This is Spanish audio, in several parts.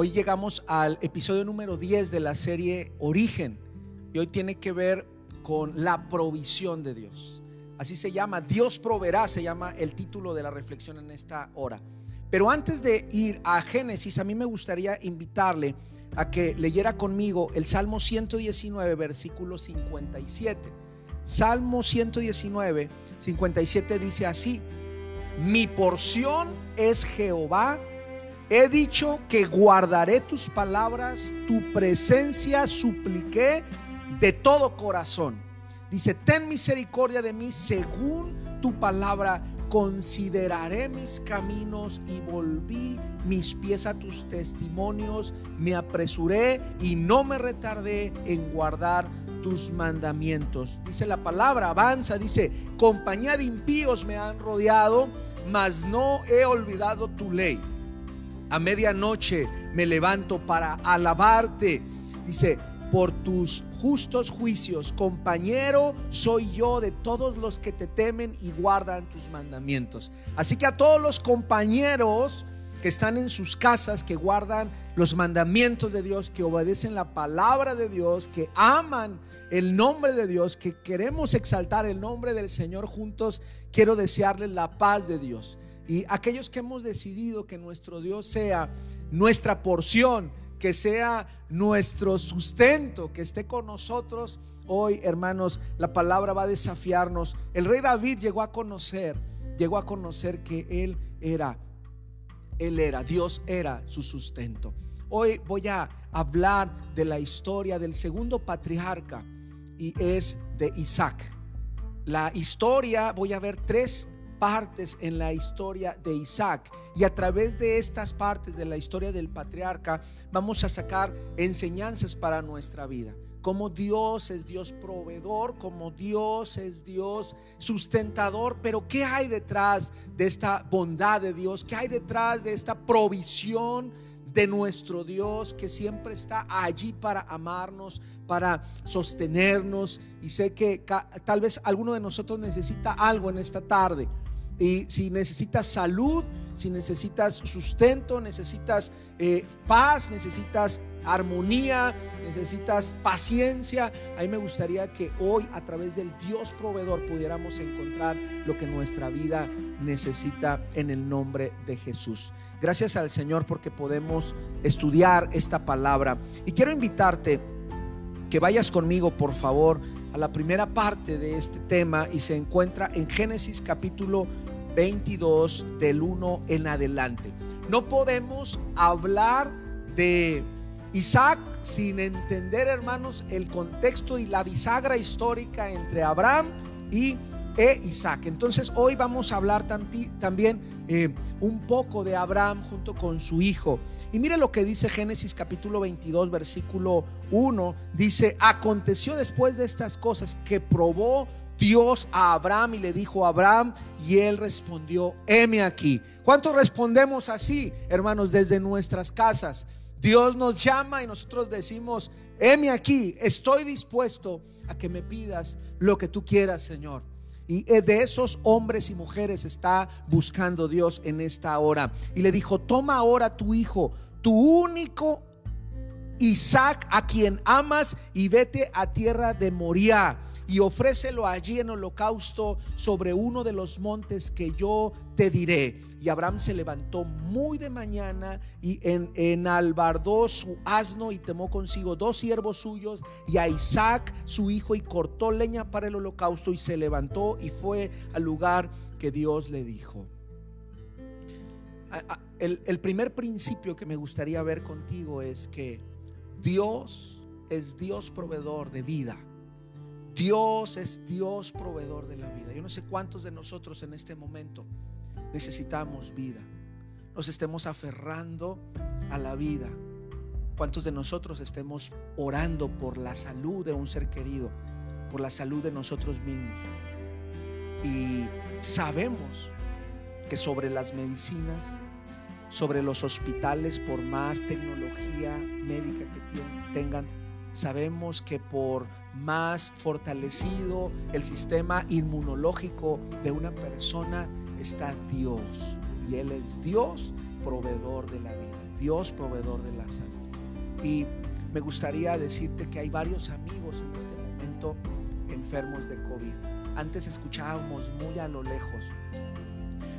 Hoy llegamos al episodio número 10 de la serie Origen y hoy tiene que ver con la provisión de Dios. Así se llama, Dios proveerá, se llama el título de la reflexión en esta hora. Pero antes de ir a Génesis, a mí me gustaría invitarle a que leyera conmigo el Salmo 119, versículo 57. Salmo 119, 57 dice así, mi porción es Jehová, he dicho que guardaré tus palabras, tu presencia supliqué de todo corazón. Dice, ten misericordia de mí según tu palabra consideraré mis caminos y volví mis pies a tus testimonios, me apresuré y no me retardé en guardar tus mandamientos. Dice la palabra, avanza, dice, compañía de impíos me han rodeado, mas no he olvidado tu ley. A medianoche me levanto para alabarte. Dice, por tus justos juicios. Compañero soy yo de todos los que te temen y guardan tus mandamientos. Así que a todos los compañeros que están en sus casas, que guardan los mandamientos de Dios, que obedecen la palabra de Dios, que aman el nombre de Dios, que queremos exaltar el nombre del Señor juntos, quiero desearles la paz de Dios. Y aquellos que hemos decidido que nuestro Dios sea nuestra porción, que sea nuestro sustento, que esté con nosotros. Hoy, hermanos, la palabra va a desafiarnos. El rey David llegó a conocer, llegó a conocer que él era, él era, Dios era su sustento. Hoy voy a hablar de la historia del segundo patriarca y es de Isaac. La historia, voy a ver tres partes en la historia de Isaac. Y a través de estas partes de la historia del patriarca vamos a sacar enseñanzas para nuestra vida. Como Dios es Dios proveedor, como Dios es Dios sustentador, pero ¿qué hay detrás de esta bondad de Dios? ¿Qué hay detrás de esta provisión de nuestro Dios que siempre está allí para amarnos, para sostenernos? Y sé que tal vez alguno de nosotros necesita algo en esta tarde. Y si necesitas salud, si necesitas sustento, necesitas eh, paz, necesitas armonía, necesitas paciencia, a mí me gustaría que hoy a través del Dios proveedor pudiéramos encontrar lo que nuestra vida necesita en el nombre de Jesús. Gracias al Señor porque podemos estudiar esta palabra. Y quiero invitarte que vayas conmigo, por favor, a la primera parte de este tema y se encuentra en Génesis capítulo 22 del 1 en adelante. No podemos hablar de Isaac sin entender, hermanos, el contexto y la bisagra histórica entre Abraham y e Isaac. Entonces hoy vamos a hablar también eh, un poco de Abraham junto con su hijo. Y mire lo que dice Génesis capítulo 22, versículo 1. Dice, aconteció después de estas cosas que probó Dios a Abraham y le dijo a Abraham y él respondió, heme aquí. ¿Cuántos respondemos así, hermanos, desde nuestras casas? Dios nos llama y nosotros decimos, heme aquí, estoy dispuesto a que me pidas lo que tú quieras, Señor. Y de esos hombres y mujeres está buscando Dios en esta hora. Y le dijo, toma ahora tu hijo, tu único Isaac, a quien amas, y vete a tierra de Moria y ofrécelo allí en holocausto sobre uno de los montes que yo te diré. Y Abraham se levantó muy de mañana y en, enalbardó su asno y tomó consigo dos siervos suyos y a Isaac su hijo y cortó leña para el holocausto y se levantó y fue al lugar que Dios le dijo. El, el primer principio que me gustaría ver contigo es que Dios es Dios proveedor de vida. Dios es Dios proveedor de la vida. Yo no sé cuántos de nosotros en este momento necesitamos vida. Nos estemos aferrando a la vida. Cuántos de nosotros estemos orando por la salud de un ser querido, por la salud de nosotros mismos. Y sabemos que sobre las medicinas, sobre los hospitales, por más tecnología médica que tengan, sabemos que por más fortalecido el sistema inmunológico de una persona está Dios. Y Él es Dios, proveedor de la vida. Dios proveedor de la salud. Y me gustaría decirte que hay varios amigos en este momento enfermos de COVID. Antes escuchábamos muy a lo lejos,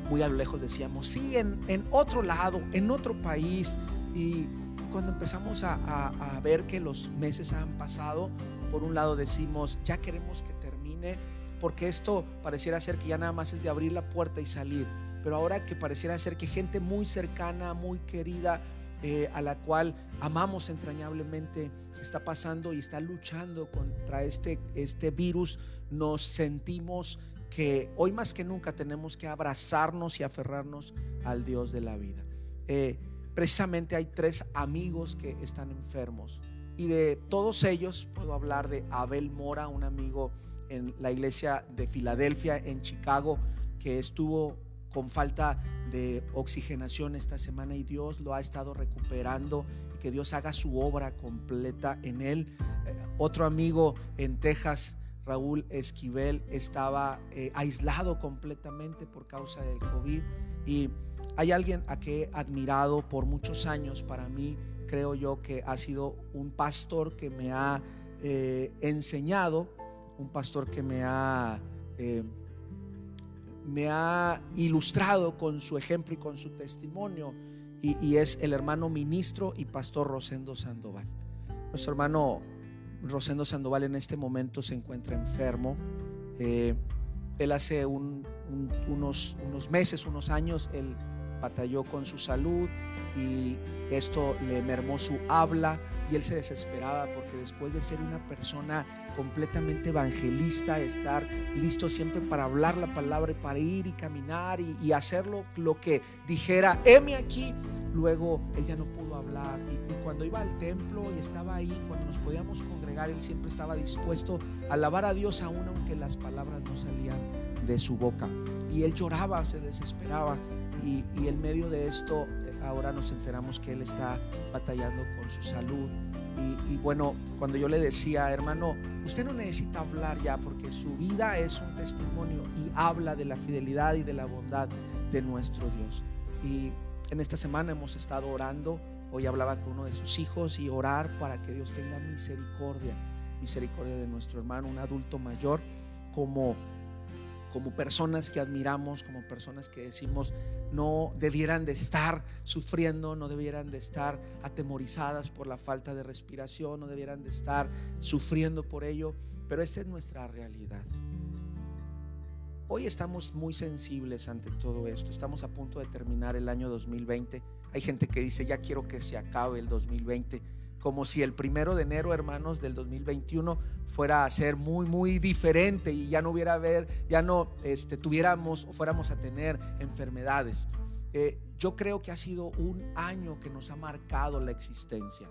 muy a lo lejos decíamos, sí, en, en otro lado, en otro país. Y cuando empezamos a, a ver que los meses han pasado, por un lado decimos, ya queremos que termine, porque esto pareciera ser que ya nada más es de abrir la puerta y salir. Pero ahora que pareciera ser que gente muy cercana, muy querida, eh, a la cual amamos entrañablemente está pasando y está luchando contra este, este virus, nos sentimos que hoy más que nunca tenemos que abrazarnos y aferrarnos al Dios de la vida. Eh, precisamente hay tres amigos que están enfermos y de todos ellos puedo hablar de Abel Mora, un amigo en la iglesia de Filadelfia, en Chicago, que estuvo con falta de oxigenación esta semana y Dios lo ha estado recuperando y que Dios haga su obra completa en él. Eh, otro amigo en Texas, Raúl Esquivel, estaba eh, aislado completamente por causa del COVID y hay alguien a que he admirado por muchos años para mí, creo yo que ha sido un pastor que me ha eh, enseñado, un pastor que me ha me ha ilustrado con su ejemplo y con su testimonio y, es el hermano ministro y pastor Rosendo Sandoval. Nuestro hermano Rosendo Sandoval en este momento se encuentra enfermo. Eh, él hace unos, unos meses, unos años, él batalló con su salud y esto le mermó su habla y él se desesperaba porque después de ser una persona completamente evangelista, estar listo siempre para hablar la palabra y para ir y caminar y, hacerlo lo que dijera, heme aquí, luego él ya no pudo hablar. Y, y cuando iba al templo y estaba ahí, cuando nos podíamos congregar, él siempre estaba dispuesto a alabar a Dios aún aunque las palabras no salían de su boca. Y él lloraba, se desesperaba y, en medio de esto eh, ahora nos enteramos que él está batallando con su salud. Y, bueno, cuando yo le decía, hermano, usted no necesita hablar ya porque su vida es un testimonio y habla de la fidelidad y de la bondad de nuestro Dios. Y en esta semana hemos estado orando. Hoy hablaba con uno de sus hijos y orar para que Dios tenga misericordia, misericordia de nuestro hermano, un adulto mayor, como como personas que admiramos, como personas que decimos no debieran de estar sufriendo, no debieran de estar atemorizadas por la falta de respiración, no debieran de estar sufriendo por ello, pero esta es nuestra realidad. Hoy estamos muy sensibles ante todo esto, estamos a punto de terminar el año 2020. Hay gente que dice, ya quiero que se acabe el 2020 como si el primero de enero, hermanos, del 2021 fuera a ser muy, muy diferente y ya no hubiera haber, ya no este, tuviéramos o fuéramos a tener enfermedades. Eh, yo creo que ha sido un año que nos ha marcado la existencia,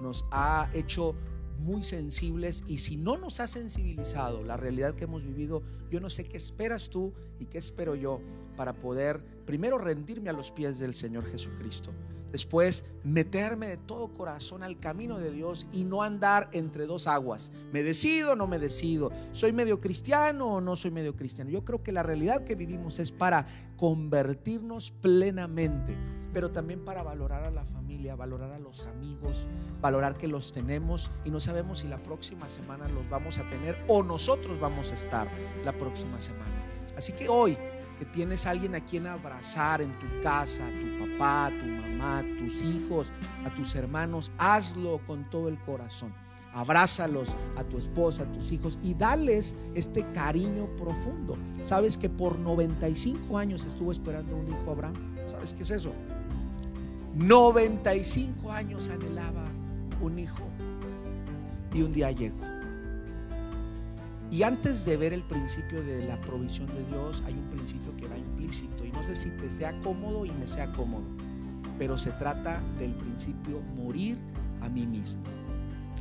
nos ha hecho muy sensibles y si no nos ha sensibilizado la realidad que hemos vivido, yo no sé qué esperas tú y qué espero yo para poder primero rendirme a los pies del Señor Jesucristo Después, meterme de todo corazón al camino de Dios y no andar entre dos aguas. ¿Me decido o no me decido? ¿Soy medio cristiano o no soy medio cristiano? Yo creo que la realidad que vivimos es para convertirnos plenamente, pero también para valorar a la familia, valorar a los amigos, valorar que los tenemos y no sabemos si la próxima semana los vamos a tener o nosotros vamos a estar la próxima semana. Así que hoy tienes alguien a quien abrazar en tu casa, a tu papá, a tu mamá, a tus hijos, a tus hermanos, hazlo con todo el corazón. Abrázalos a tu esposa, a tus hijos y dales este cariño profundo. ¿Sabes que por 95 años estuvo esperando un hijo Abraham? ¿Sabes qué es eso? 95 años anhelaba un hijo y un día llegó. Y antes de ver el principio de la provisión de Dios, hay un principio que va implícito. Y no sé si te sea cómodo y me sea cómodo, pero se trata del principio morir a mí mismo.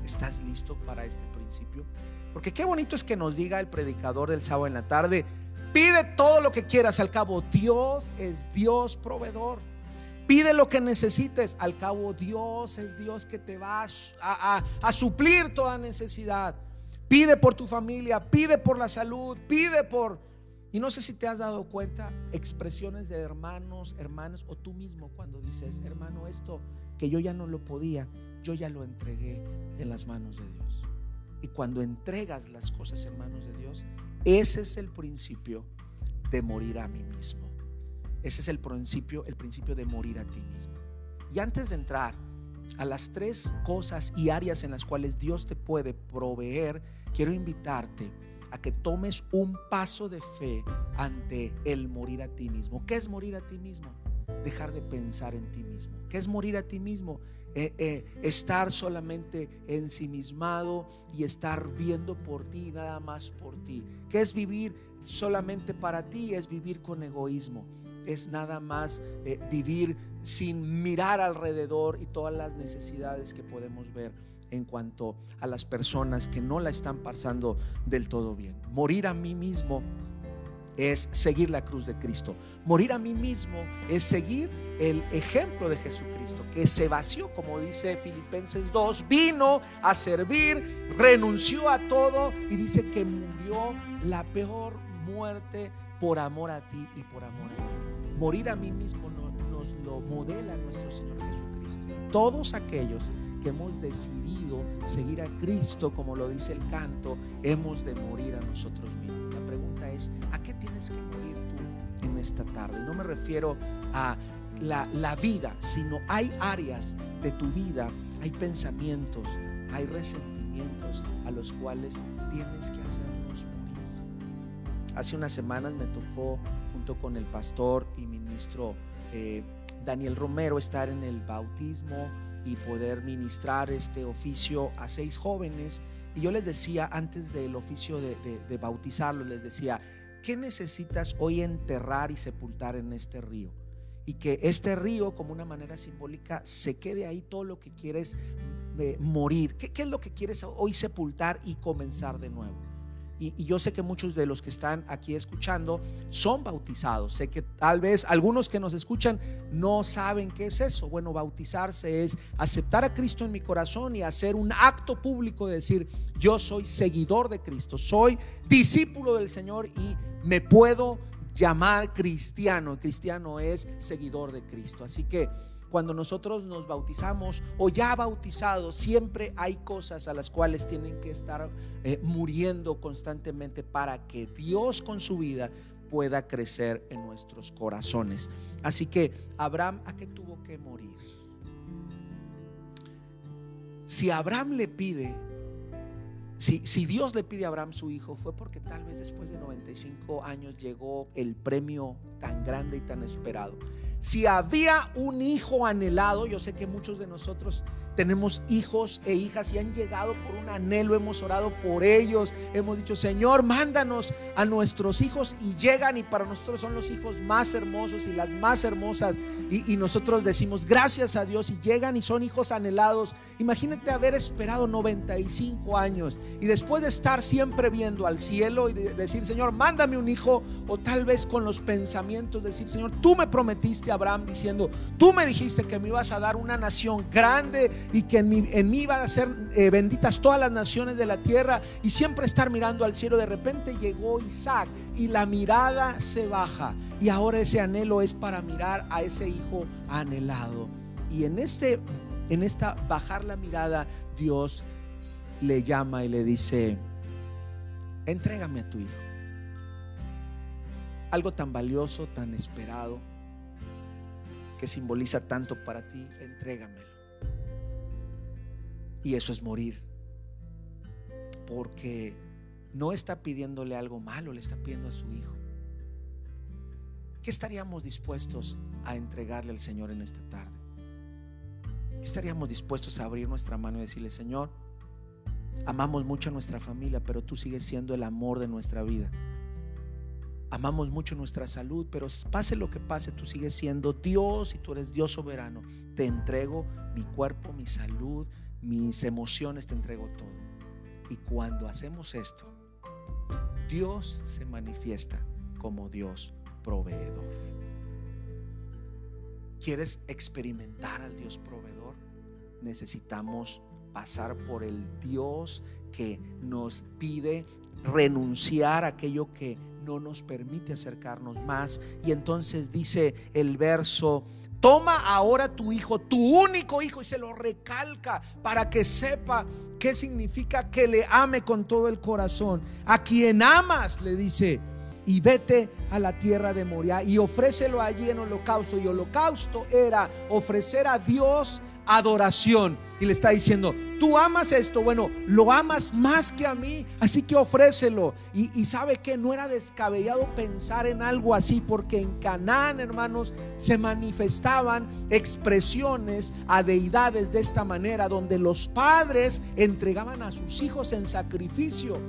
¿Estás listo para este principio? Porque qué bonito es que nos diga el predicador del sábado en la tarde, pide todo lo que quieras, al cabo Dios es Dios proveedor. Pide lo que necesites, al cabo Dios es Dios que te va a, a suplir toda necesidad. Pide por tu familia, pide por la salud, pide por Y no sé si te has dado cuenta expresiones de hermanos, hermanas o tú mismo cuando dices, hermano, esto que yo ya no lo podía, yo ya lo entregué en las manos de Dios. Y cuando entregas las cosas en manos de Dios, ese es el principio de morir a mí mismo. Ese es el principio, el principio de morir a ti mismo. Y antes de entrar a las tres cosas y áreas en las cuales Dios te puede proveer, quiero invitarte a que tomes un paso de fe ante el morir a ti mismo. ¿Qué es morir a ti mismo? Dejar de pensar en ti mismo. ¿Qué es morir a ti mismo? Eh, eh, estar solamente ensimismado y estar viendo por ti nada más por ti. ¿Qué es vivir solamente para ti? Es vivir con egoísmo. Es nada más eh, vivir sin mirar alrededor y todas las necesidades que podemos ver en cuanto a las personas que no la están pasando del todo bien. Morir a mí mismo es seguir la cruz de Cristo. Morir a mí mismo es seguir el ejemplo de Jesucristo, que se vació, como dice Filipenses 2, vino a servir, renunció a todo y dice que murió la peor muerte por amor a ti y por amor a mí. Morir a mí mismo nos lo modela nuestro Señor Jesucristo. Todos aquellos que hemos decidido seguir a Cristo, como lo dice el canto, hemos de morir a nosotros mismos. La pregunta es, ¿a qué tienes que morir tú en esta tarde? No me refiero a la, la vida, sino hay áreas de tu vida, hay pensamientos, hay resentimientos a los cuales tienes que hacerlos morir. Hace unas semanas me tocó, junto con el pastor y ministro eh, Daniel Romero, estar en el bautismo y poder ministrar este oficio a seis jóvenes. Y yo les decía, antes del oficio de, de, bautizarlos, les decía, ¿qué necesitas hoy enterrar y sepultar en este río? Y que este río, como una manera simbólica, se quede ahí todo lo que quieres eh, morir. ¿Qué, ¿Qué es lo que quieres hoy sepultar y comenzar de nuevo? Y, yo sé que muchos de los que están aquí escuchando son bautizados. Sé que tal vez algunos que nos escuchan no saben qué es eso. Bueno, bautizarse es aceptar a Cristo en mi corazón y hacer un acto público de decir, yo soy seguidor de Cristo, soy discípulo del Señor y me puedo llamar cristiano. Cristiano es seguidor de Cristo. Así que cuando nosotros nos bautizamos o ya bautizados, siempre hay cosas a las cuales tienen que estar eh, muriendo constantemente para que Dios con su vida pueda crecer en nuestros corazones. Así que Abraham, ¿a qué tuvo que morir? Si Abraham le pide, si, si, Dios le pide a Abraham su hijo, fue porque tal vez después de 95 años llegó el premio tan grande y tan esperado. Si había un hijo anhelado, yo sé que muchos de nosotros tenemos hijos e hijas y han llegado por un anhelo, hemos orado por ellos, hemos dicho, Señor, mándanos a nuestros hijos y llegan y para nosotros son los hijos más hermosos y las más hermosas y, nosotros decimos, gracias a Dios y llegan y son hijos anhelados. Imagínate haber esperado 95 años y después de estar siempre viendo al cielo y decir, Señor, mándame un hijo o tal vez con los pensamientos decir, Señor, tú me prometiste a Abraham diciendo, tú me dijiste que me ibas a dar una nación grande y que en mí, en mí iban a ser eh, benditas todas las naciones de la tierra y siempre estar mirando al cielo. De repente llegó Isaac y la mirada se baja y ahora ese anhelo es para mirar a ese hijo anhelado. Y en este en esta bajar la mirada Dios le llama y le dice, "Entrégame a tu hijo." Algo tan valioso, tan esperado, que simboliza tanto para ti, entrégamelo. Y eso es morir. Porque no está pidiéndole algo malo, le está pidiendo a su hijo. ¿Qué estaríamos dispuestos a entregarle al Señor en esta tarde? ¿Qué estaríamos dispuestos a abrir nuestra mano y decirle, Señor, amamos mucho a nuestra familia, pero tú sigues siendo el amor de nuestra vida? Amamos mucho nuestra salud, pero pase lo que pase, tú sigues siendo Dios y tú eres Dios soberano. Te entrego mi cuerpo, mi salud, mis emociones te entrego todo. Y cuando hacemos esto, Dios se manifiesta como Dios proveedor. ¿Quieres experimentar al Dios proveedor? Necesitamos pasar por el Dios que nos pide renunciar a aquello que no nos permite acercarnos más. Y entonces dice el verso Toma ahora tu hijo, tu único hijo, y se lo recalca para que sepa qué significa que le ame con todo el corazón. A quien amas, le dice, y vete a la tierra de Moria y ofrécelo allí en holocausto. Y holocausto era ofrecer a Dios adoración. Y le está diciendo, tú amas esto, bueno, lo amas más que a mí, así que ofrécelo. Y, sabe que no era descabellado pensar en algo así, porque en Canaán, hermanos, se manifestaban expresiones a deidades de esta manera, donde los padres entregaban a sus hijos en sacrificio.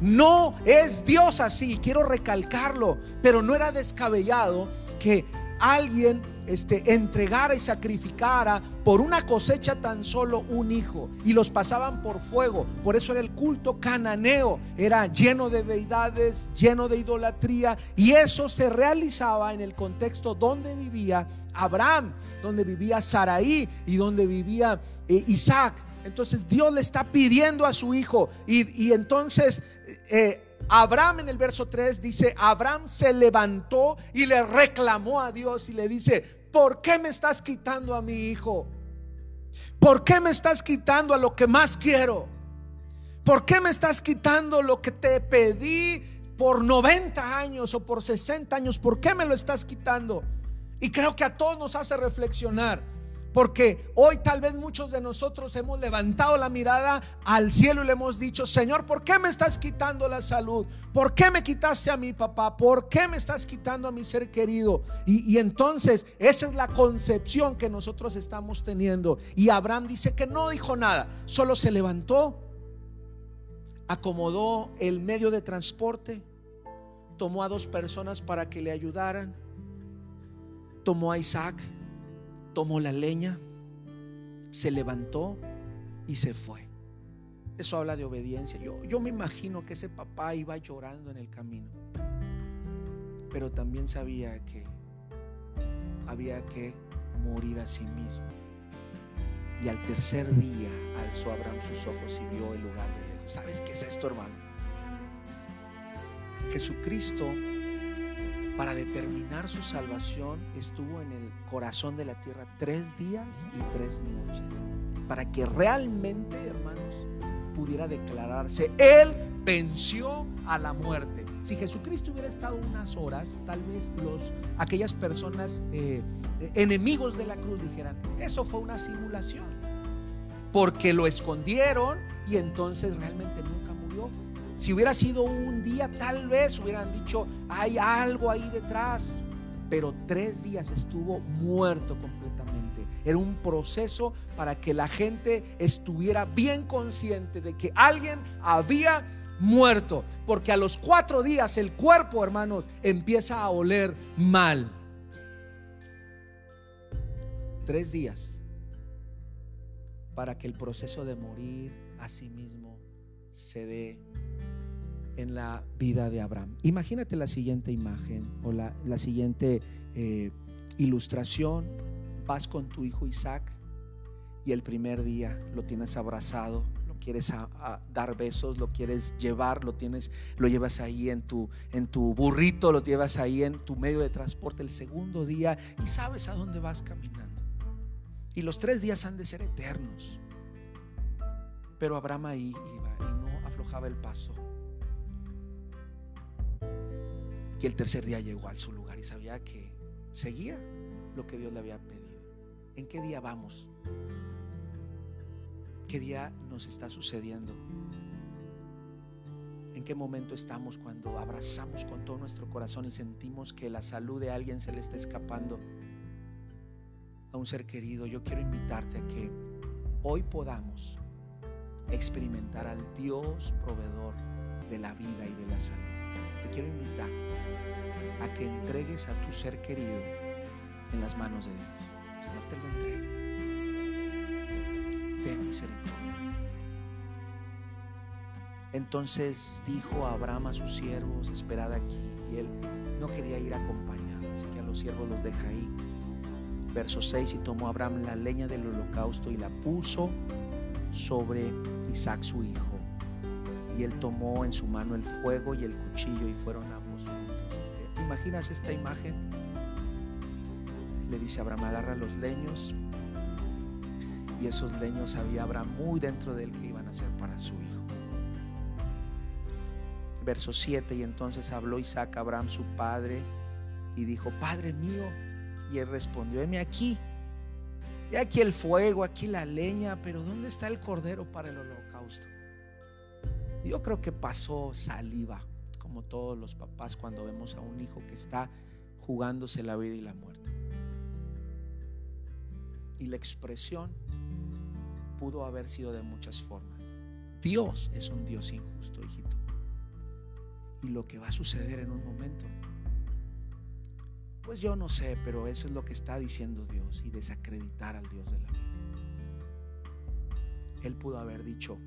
No es Dios así, quiero recalcarlo, pero no era descabellado que alguien este, entregara y sacrificara por una cosecha tan solo un hijo y los pasaban por fuego. Por eso era el culto cananeo, era lleno de deidades, lleno de idolatría y eso se realizaba en el contexto donde vivía Abraham, donde vivía Saraí y donde vivía eh, Isaac. Entonces Dios le está pidiendo a su hijo y, entonces... Eh, Abraham en el verso 3 dice, Abraham se levantó y le reclamó a Dios y le dice, ¿por qué me estás quitando a mi hijo? ¿Por qué me estás quitando a lo que más quiero? ¿Por qué me estás quitando lo que te pedí por 90 años o por 60 años? ¿Por qué me lo estás quitando? Y creo que a todos nos hace reflexionar. Porque hoy tal vez muchos de nosotros hemos levantado la mirada al cielo y le hemos dicho, Señor, ¿por qué me estás quitando la salud? ¿Por qué me quitaste a mi papá? ¿Por qué me estás quitando a mi ser querido? Y, y entonces esa es la concepción que nosotros estamos teniendo. Y Abraham dice que no dijo nada, solo se levantó, acomodó el medio de transporte, tomó a dos personas para que le ayudaran, tomó a Isaac tomó la leña, se levantó y se fue. Eso habla de obediencia. Yo, yo me imagino que ese papá iba llorando en el camino, pero también sabía que había que morir a sí mismo. Y al tercer día alzó Abraham sus ojos y vio el lugar de lejos. ¿Sabes qué es esto, hermano? Jesucristo para determinar su salvación estuvo en el corazón de la tierra tres días y tres noches, para que realmente, hermanos, pudiera declararse, Él venció a la muerte. Si Jesucristo hubiera estado unas horas, tal vez los, aquellas personas eh, enemigos de la cruz dijeran, eso fue una simulación, porque lo escondieron y entonces realmente nunca murió. Si hubiera sido un día, tal vez hubieran dicho, hay algo ahí detrás. Pero tres días estuvo muerto completamente. Era un proceso para que la gente estuviera bien consciente de que alguien había muerto. Porque a los cuatro días el cuerpo, hermanos, empieza a oler mal. Tres días para que el proceso de morir a sí mismo se dé en la vida de Abraham. Imagínate la siguiente imagen o la, siguiente eh, ilustración. Vas con tu hijo Isaac y el primer día lo tienes abrazado, lo quieres dar besos, lo quieres llevar, lo tienes, lo llevas ahí en tu, en tu burrito, lo llevas ahí en tu medio de transporte. El segundo día y sabes a dónde vas caminando. Y los tres días han de ser eternos. Pero Abraham ahí iba y no aflojaba el paso. Y el tercer día llegó a su lugar y sabía que seguía lo que Dios le había pedido. ¿En qué día vamos? ¿Qué día nos está sucediendo? ¿En qué momento estamos cuando abrazamos con todo nuestro corazón y sentimos que la salud de alguien se le está escapando a un ser querido? Yo quiero invitarte a que hoy podamos experimentar al Dios proveedor de la vida y de la salud. Te quiero invitar a que entregues a tu ser querido en las manos de Dios. Señor, te lo entrego. Ten misericordia. Entonces dijo Abraham a sus siervos, esperad aquí. Y él no quería ir acompañado, así que a los siervos los deja ahí. Verso 6, y tomó Abraham la leña del holocausto y la puso sobre Isaac su hijo. Y él tomó en su mano el fuego y el cuchillo y fueron a imaginas esta imagen? Le dice Abraham, agarra los leños. Y esos leños había Abraham muy dentro de él que iban a ser para su hijo. Verso 7, y entonces habló Isaac a Abraham su padre y dijo, Padre mío. Y él respondió, heme aquí. Y aquí el fuego, aquí la leña, pero ¿dónde está el cordero para el holocausto? Yo creo que pasó saliva, como todos los papás cuando vemos a un hijo que está jugándose la vida y la muerte. Y la expresión pudo haber sido de muchas formas. Dios es un Dios injusto, hijito. Y lo que va a suceder en un momento, pues yo no sé, pero eso es lo que está diciendo Dios y desacreditar al Dios de la vida. Él pudo haber dicho,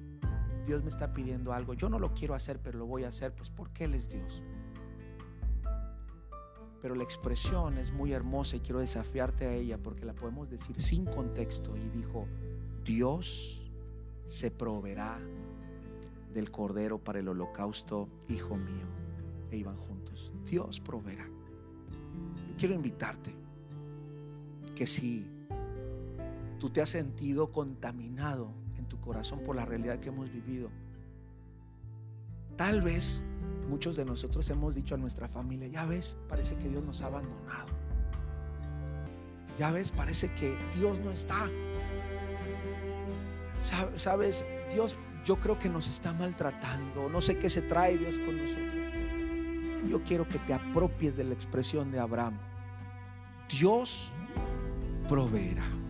Dios me está pidiendo algo, yo no lo quiero hacer, pero lo voy a hacer, pues porque Él es Dios. Pero la expresión es muy hermosa y quiero desafiarte a ella porque la podemos decir sin contexto. Y dijo, Dios se proveerá del cordero para el holocausto, hijo mío. E iban juntos. Dios proveerá. quiero invitarte que si tú te has sentido contaminado tu corazón por la realidad que hemos vivido. Tal vez muchos de nosotros hemos dicho a nuestra familia, ya ves, parece que Dios nos ha abandonado. Ya ves, parece que Dios no está. Sabes, Dios yo creo que nos está maltratando. No sé qué se trae Dios con nosotros. Yo quiero que te apropies de la expresión de Abraham. Dios proveerá.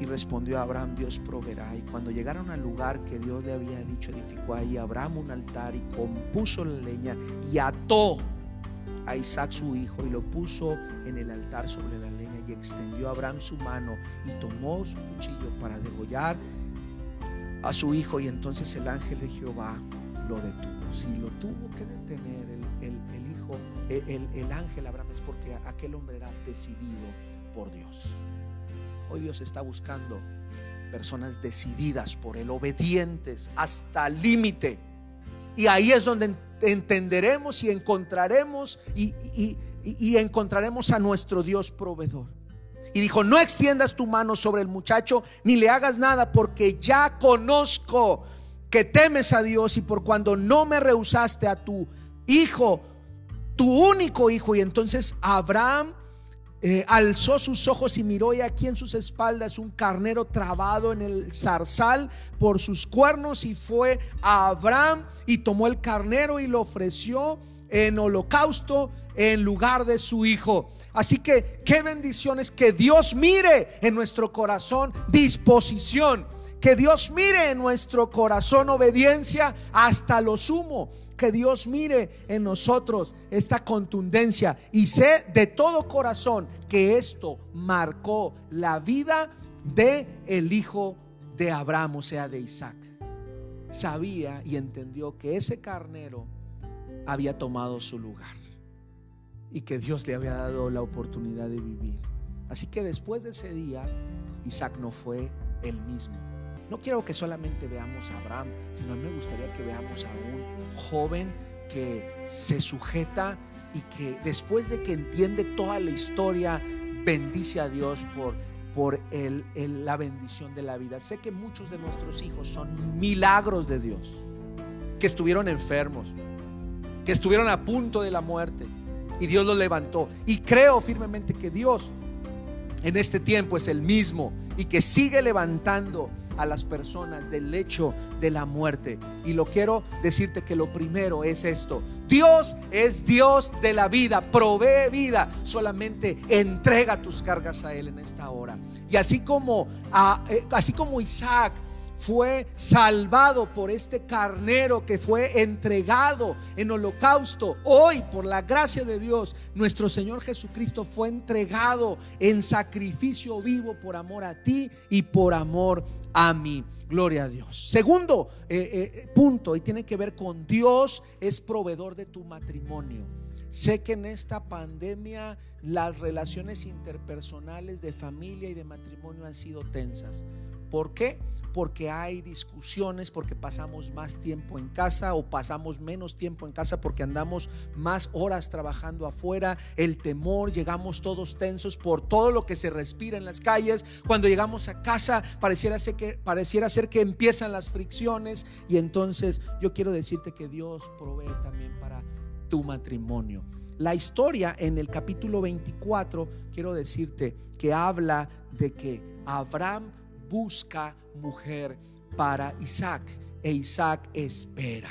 Y respondió Abraham, Dios proveerá. Y cuando llegaron al lugar que Dios le había dicho, edificó ahí Abraham un altar y compuso la leña y ató a Isaac su hijo y lo puso en el altar sobre la leña y extendió a Abraham su mano y tomó su cuchillo para degollar a su hijo y entonces el ángel de Jehová lo detuvo. Si lo tuvo que detener el, hijo, el, el ángel Abraham es porque aquel hombre era decidido por Dios. Hoy Dios está buscando personas decididas por Él, obedientes hasta el límite. Y ahí es donde entenderemos y encontraremos y, y, encontraremos a nuestro Dios proveedor. Y dijo, no extiendas tu mano sobre el muchacho ni le hagas nada porque ya conozco que temes a Dios y por cuando no me rehusaste a tu hijo, tu único hijo. Y entonces Abraham eh, alzó sus ojos y miró y aquí en sus espaldas un carnero trabado en el zarzal por sus cuernos y fue a Abraham y tomó el carnero y lo ofreció en holocausto en lugar de su hijo. Así que qué bendiciones que Dios mire en nuestro corazón disposición, que Dios mire en nuestro corazón obediencia hasta lo sumo que Dios mire en nosotros esta contundencia y sé de todo corazón que esto marcó la vida de el hijo de Abraham, o sea, de Isaac. Sabía y entendió que ese carnero había tomado su lugar y que Dios le había dado la oportunidad de vivir. Así que después de ese día, Isaac no fue el mismo. No quiero que solamente veamos a Abraham, sino me gustaría que veamos a un joven que se sujeta y que después de que entiende toda la historia, bendice a Dios por, por el, la bendición de la vida. Sé que muchos de nuestros hijos son milagros de Dios, que estuvieron enfermos, que estuvieron a punto de la muerte y Dios los levantó. Y creo firmemente que Dios en este tiempo es el mismo y que sigue levantando a las personas del lecho de la muerte. Y lo quiero decirte que lo primero es esto. Dios es Dios de la vida, provee vida. Solamente entrega tus cargas a Él en esta hora. Y así como, eh, así como Isaac fue salvado por este carnero que fue entregado en holocausto. Hoy, por la gracia de Dios, nuestro Señor Jesucristo fue entregado en sacrificio vivo por amor a ti y por amor a mí. Gloria a Dios. Segundo eh, eh, punto, y tiene que ver con Dios es proveedor de tu matrimonio. Sé que en esta pandemia las relaciones interpersonales de familia y de matrimonio han sido tensas ¿Por qué? porque hay discusiones, porque pasamos más tiempo en casa o pasamos menos tiempo en casa porque andamos más horas trabajando afuera, el temor, llegamos todos tensos por todo lo que se respira en las calles. Cuando llegamos a casa pareciera ser que, pareciera ser que empiezan las fricciones y entonces yo quiero decirte que Dios provee también para tu matrimonio. La historia en el capítulo 24, quiero decirte que habla de que Abraham busca mujer para Isaac e Isaac espera.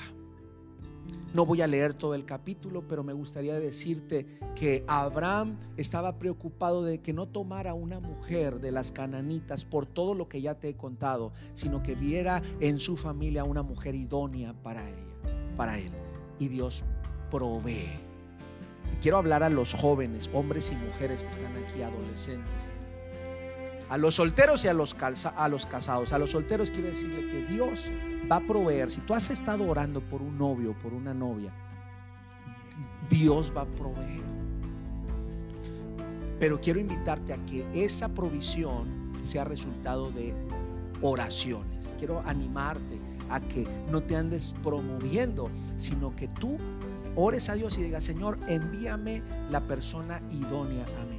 No voy a leer todo el capítulo, pero me gustaría decirte que Abraham estaba preocupado de que no tomara una mujer de las cananitas por todo lo que ya te he contado, sino que viera en su familia una mujer idónea para ella, para él. Y Dios provee. Y quiero hablar a los jóvenes, hombres y mujeres que están aquí, adolescentes a los solteros y a los, a los casados. A los solteros quiero decirle que Dios va a proveer. Si tú has estado orando por un novio, por una novia, Dios va a proveer. Pero quiero invitarte a que esa provisión sea resultado de oraciones. Quiero animarte a que no te andes promoviendo, sino que tú ores a Dios y digas, Señor, envíame la persona idónea a vida.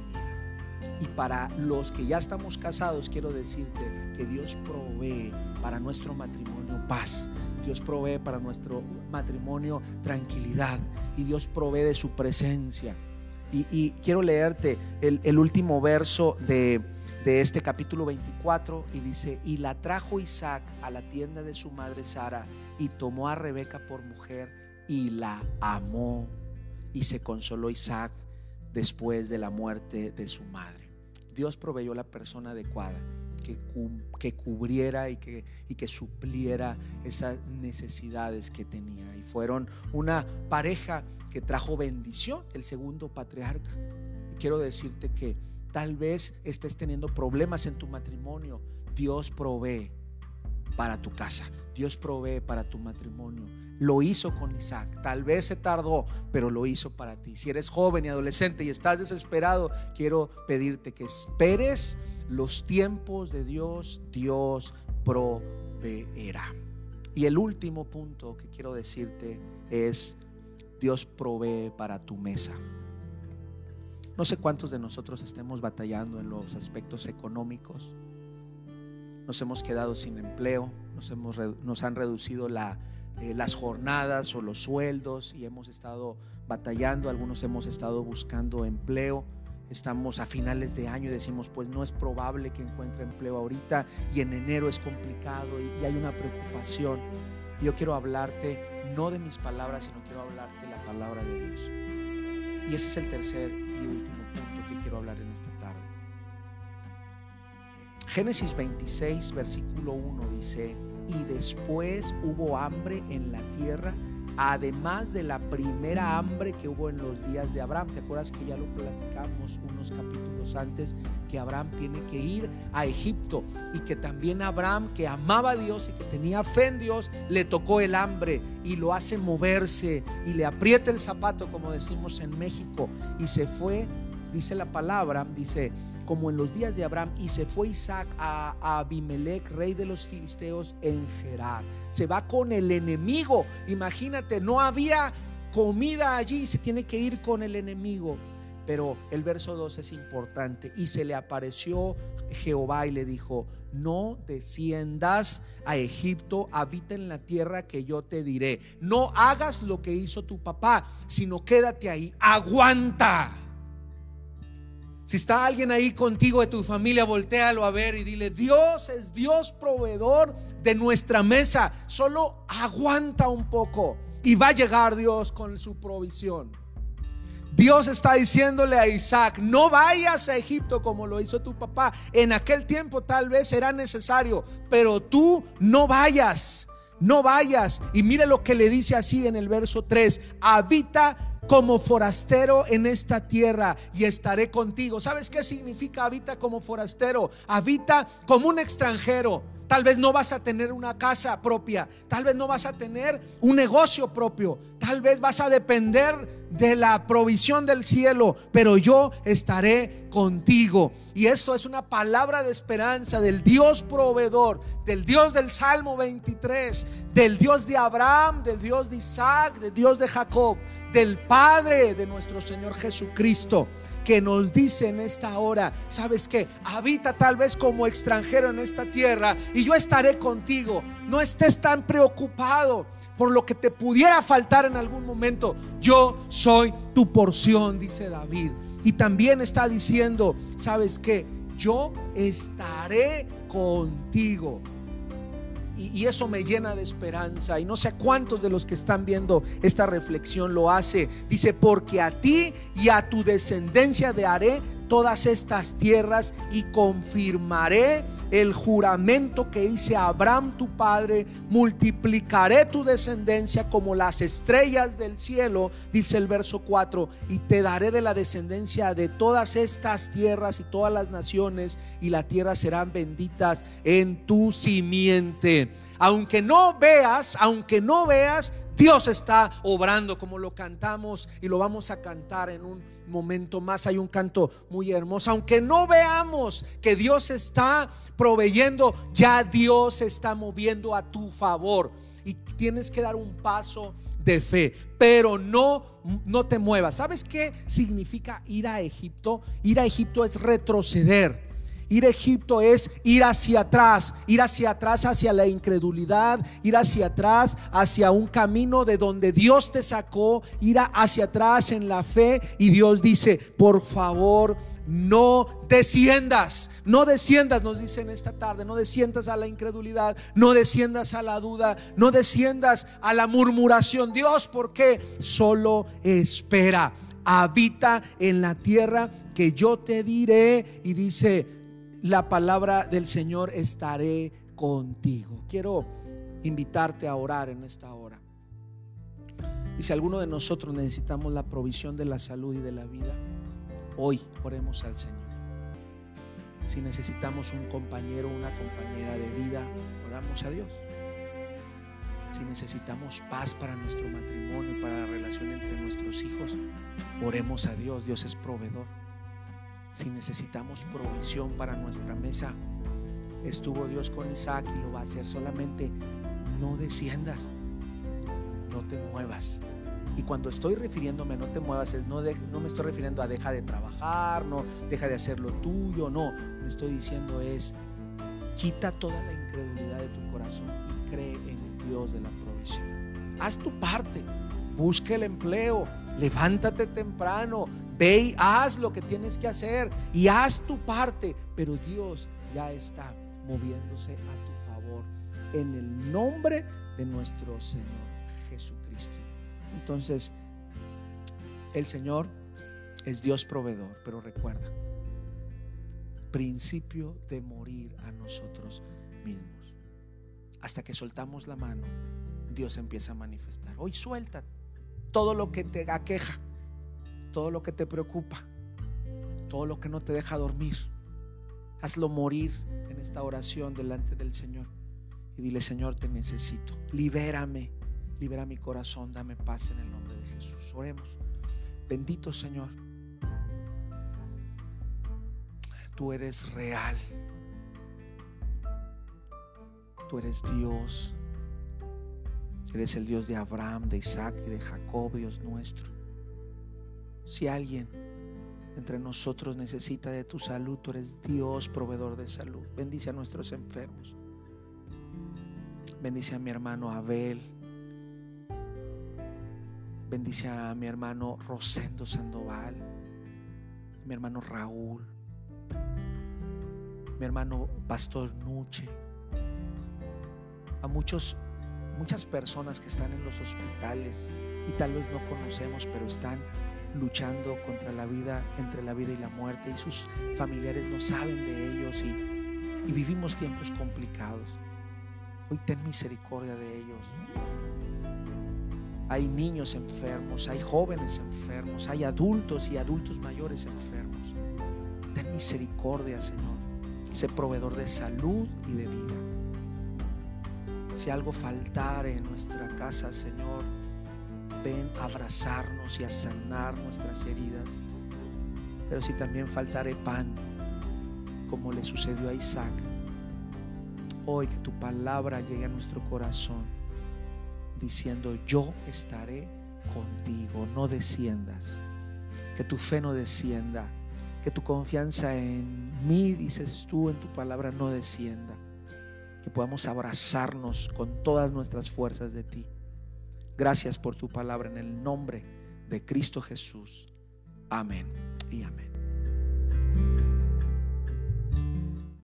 Y para los que ya estamos casados, quiero decirte que Dios provee para nuestro matrimonio paz. Dios provee para nuestro matrimonio tranquilidad. Y Dios provee de su presencia. Y, quiero leerte el, último verso de, este capítulo 24 y dice, y la trajo Isaac a la tienda de su madre Sara y tomó a Rebeca por mujer y la amó. Y se consoló Isaac después de la muerte de su madre. Dios proveyó la persona adecuada que, que cubriera y que, y que supliera esas necesidades que tenía. Y fueron una pareja que trajo bendición, el segundo patriarca. Y quiero decirte que tal vez estés teniendo problemas en tu matrimonio. Dios provee para tu casa. Dios provee para tu matrimonio lo hizo con Isaac. Tal vez se tardó, pero lo hizo para ti. Si eres joven y adolescente y estás desesperado, quiero pedirte que esperes los tiempos de Dios. Dios proveerá. Y el último punto que quiero decirte es, Dios provee para tu mesa. No sé cuántos de nosotros estemos batallando en los aspectos económicos. Nos hemos quedado sin empleo, nos, hemos, nos han reducido la eh, las jornadas o los sueldos y hemos estado batallando, algunos hemos estado buscando empleo. Estamos a finales de año y decimos, pues no es probable que encuentre empleo ahorita y en enero es complicado y, hay una preocupación. Yo quiero hablarte no de mis palabras, sino quiero hablarte la palabra de Dios. Y ese es el tercer y último punto que quiero hablar en esta tarde. Génesis 26, versículo 1 dice, y después hubo hambre en la tierra, además de la primera hambre que hubo en los días de Abraham. ¿Te acuerdas que ya lo platicamos unos capítulos antes? Que Abraham tiene que ir a Egipto y que también Abraham, que amaba a Dios y que tenía fe en Dios, le tocó el hambre y lo hace moverse y le aprieta el zapato, como decimos en México, y se fue, dice la palabra, dice, como en los días de Abraham, y se fue Isaac a, Abimelech, rey de los filisteos, en Gerar. Se va con el enemigo. Imagínate, no había comida allí, se tiene que ir con el enemigo. Pero el verso 2 es importante. Y se le apareció Jehová y le dijo, no desciendas a Egipto, habita en la tierra que yo te diré. No hagas lo que hizo tu papá, sino quédate ahí, aguanta. Si está alguien ahí contigo de tu familia, voltealo a ver y dile, Dios es Dios proveedor de nuestra mesa. Solo aguanta un poco y va a llegar Dios con su provisión. Dios está diciéndole a Isaac, no vayas a Egipto como lo hizo tu papá. En aquel tiempo tal vez era necesario, pero tú no vayas, no vayas. Y mire lo que le dice así en el verso 3, habita como forastero en esta tierra y estaré contigo. ¿Sabes qué significa habita como forastero? Habita como un extranjero. Tal vez no vas a tener una casa propia, tal vez no vas a tener un negocio propio, tal vez vas a depender de la provisión del cielo, pero yo estaré contigo. Y esto es una palabra de esperanza del Dios proveedor, del Dios del Salmo 23, del Dios de Abraham, del Dios de Isaac, del Dios de Jacob, del Padre de nuestro Señor Jesucristo que nos dice en esta hora, ¿sabes que Habita tal vez como extranjero en esta tierra y yo estaré contigo. No estés tan preocupado por lo que te pudiera faltar en algún momento. Yo soy tu porción, dice David. Y también está diciendo, ¿sabes que Yo estaré contigo. Y, eso me llena de esperanza. Y no sé cuántos de los que están viendo esta reflexión lo hace. Dice, porque a ti y a tu descendencia de haré todas estas tierras y confirmaré el juramento que hice a Abraham tu padre, multiplicaré tu descendencia como las estrellas del cielo, dice el verso 4, y te daré de la descendencia de todas estas tierras y todas las naciones, y la tierra serán benditas en tu simiente. Aunque no veas, aunque no veas, Dios está obrando como lo cantamos y lo vamos a cantar en un momento más. Hay un canto muy hermoso. Aunque no veamos que Dios está proveyendo, ya Dios está moviendo a tu favor. Y tienes que dar un paso de fe, pero no no te muevas. ¿Sabes qué significa ir a Egipto? Ir a Egipto es retroceder. Ir a Egipto es ir hacia atrás, ir hacia atrás hacia la incredulidad, ir hacia atrás hacia un camino de donde Dios te sacó, ir hacia atrás en la fe y Dios dice, por favor, no desciendas, no desciendas, nos dicen esta tarde, no desciendas a la incredulidad, no desciendas a la duda, no desciendas a la murmuración. Dios, ¿por qué? Solo espera, habita en la tierra que yo te diré y dice, la palabra del Señor estaré contigo. Quiero invitarte a orar en esta hora. Y si alguno de nosotros necesitamos la provisión de la salud y de la vida, hoy oremos al Señor. Si necesitamos un compañero, una compañera de vida, oramos a Dios. Si necesitamos paz para nuestro matrimonio, para la relación entre nuestros hijos, oremos a Dios. Dios es proveedor si necesitamos provisión para nuestra mesa, estuvo Dios con Isaac y lo va a hacer. Solamente no desciendas, no te muevas. Y cuando estoy refiriéndome no te muevas, es no, no me estoy refiriendo a deja de trabajar, no deja de hacer lo tuyo, no. Me estoy diciendo es quita toda la incredulidad de tu corazón y cree en el Dios de la provisión. Haz tu parte, busca el empleo, levántate temprano, Ve y haz lo que tienes que hacer y haz tu parte, pero Dios ya está moviéndose a tu favor en el nombre de nuestro Señor Jesucristo. Entonces, el Señor es Dios proveedor, pero recuerda, principio de morir a nosotros mismos. Hasta que soltamos la mano, Dios empieza a manifestar. Hoy suelta todo lo que te aqueja todo lo que te preocupa, todo lo que no te deja dormir. Hazlo morir en esta oración delante del Señor. Y dile, Señor, te necesito. Libérame, libera mi corazón, dame paz en el nombre de Jesús. Oremos. Bendito Señor. Tú eres real. Tú eres Dios. Eres el Dios de Abraham, de Isaac y de Jacob, Dios nuestro. Si alguien entre nosotros necesita de tu salud, tú eres Dios proveedor de salud. Bendice a nuestros enfermos. Bendice a mi hermano Abel. Bendice a mi hermano Rosendo Sandoval. Mi hermano Raúl. Mi hermano Pastor Nuche. A muchos, muchas personas que están en los hospitales y tal vez no conocemos, pero están luchando contra la vida, entre la vida y la muerte, y sus familiares no saben de ellos y, vivimos tiempos complicados. Hoy ten misericordia de ellos. Hay niños enfermos, hay jóvenes enfermos, hay adultos y adultos mayores enfermos. Ten misericordia, Señor. Sé proveedor de salud y de vida. Si algo faltare en nuestra casa, Señor, ven a abrazarnos y a sanar nuestras heridas. Pero si también faltare pan, como le sucedió a Isaac, hoy que tu palabra llegue a nuestro corazón diciendo, yo estaré contigo, no desciendas, que tu fe no descienda, que tu confianza en mí, dices tú en tu palabra, no descienda, que podamos abrazarnos con todas nuestras fuerzas de ti. Gracias por tu palabra en el nombre de Cristo Jesús. Amén y amén.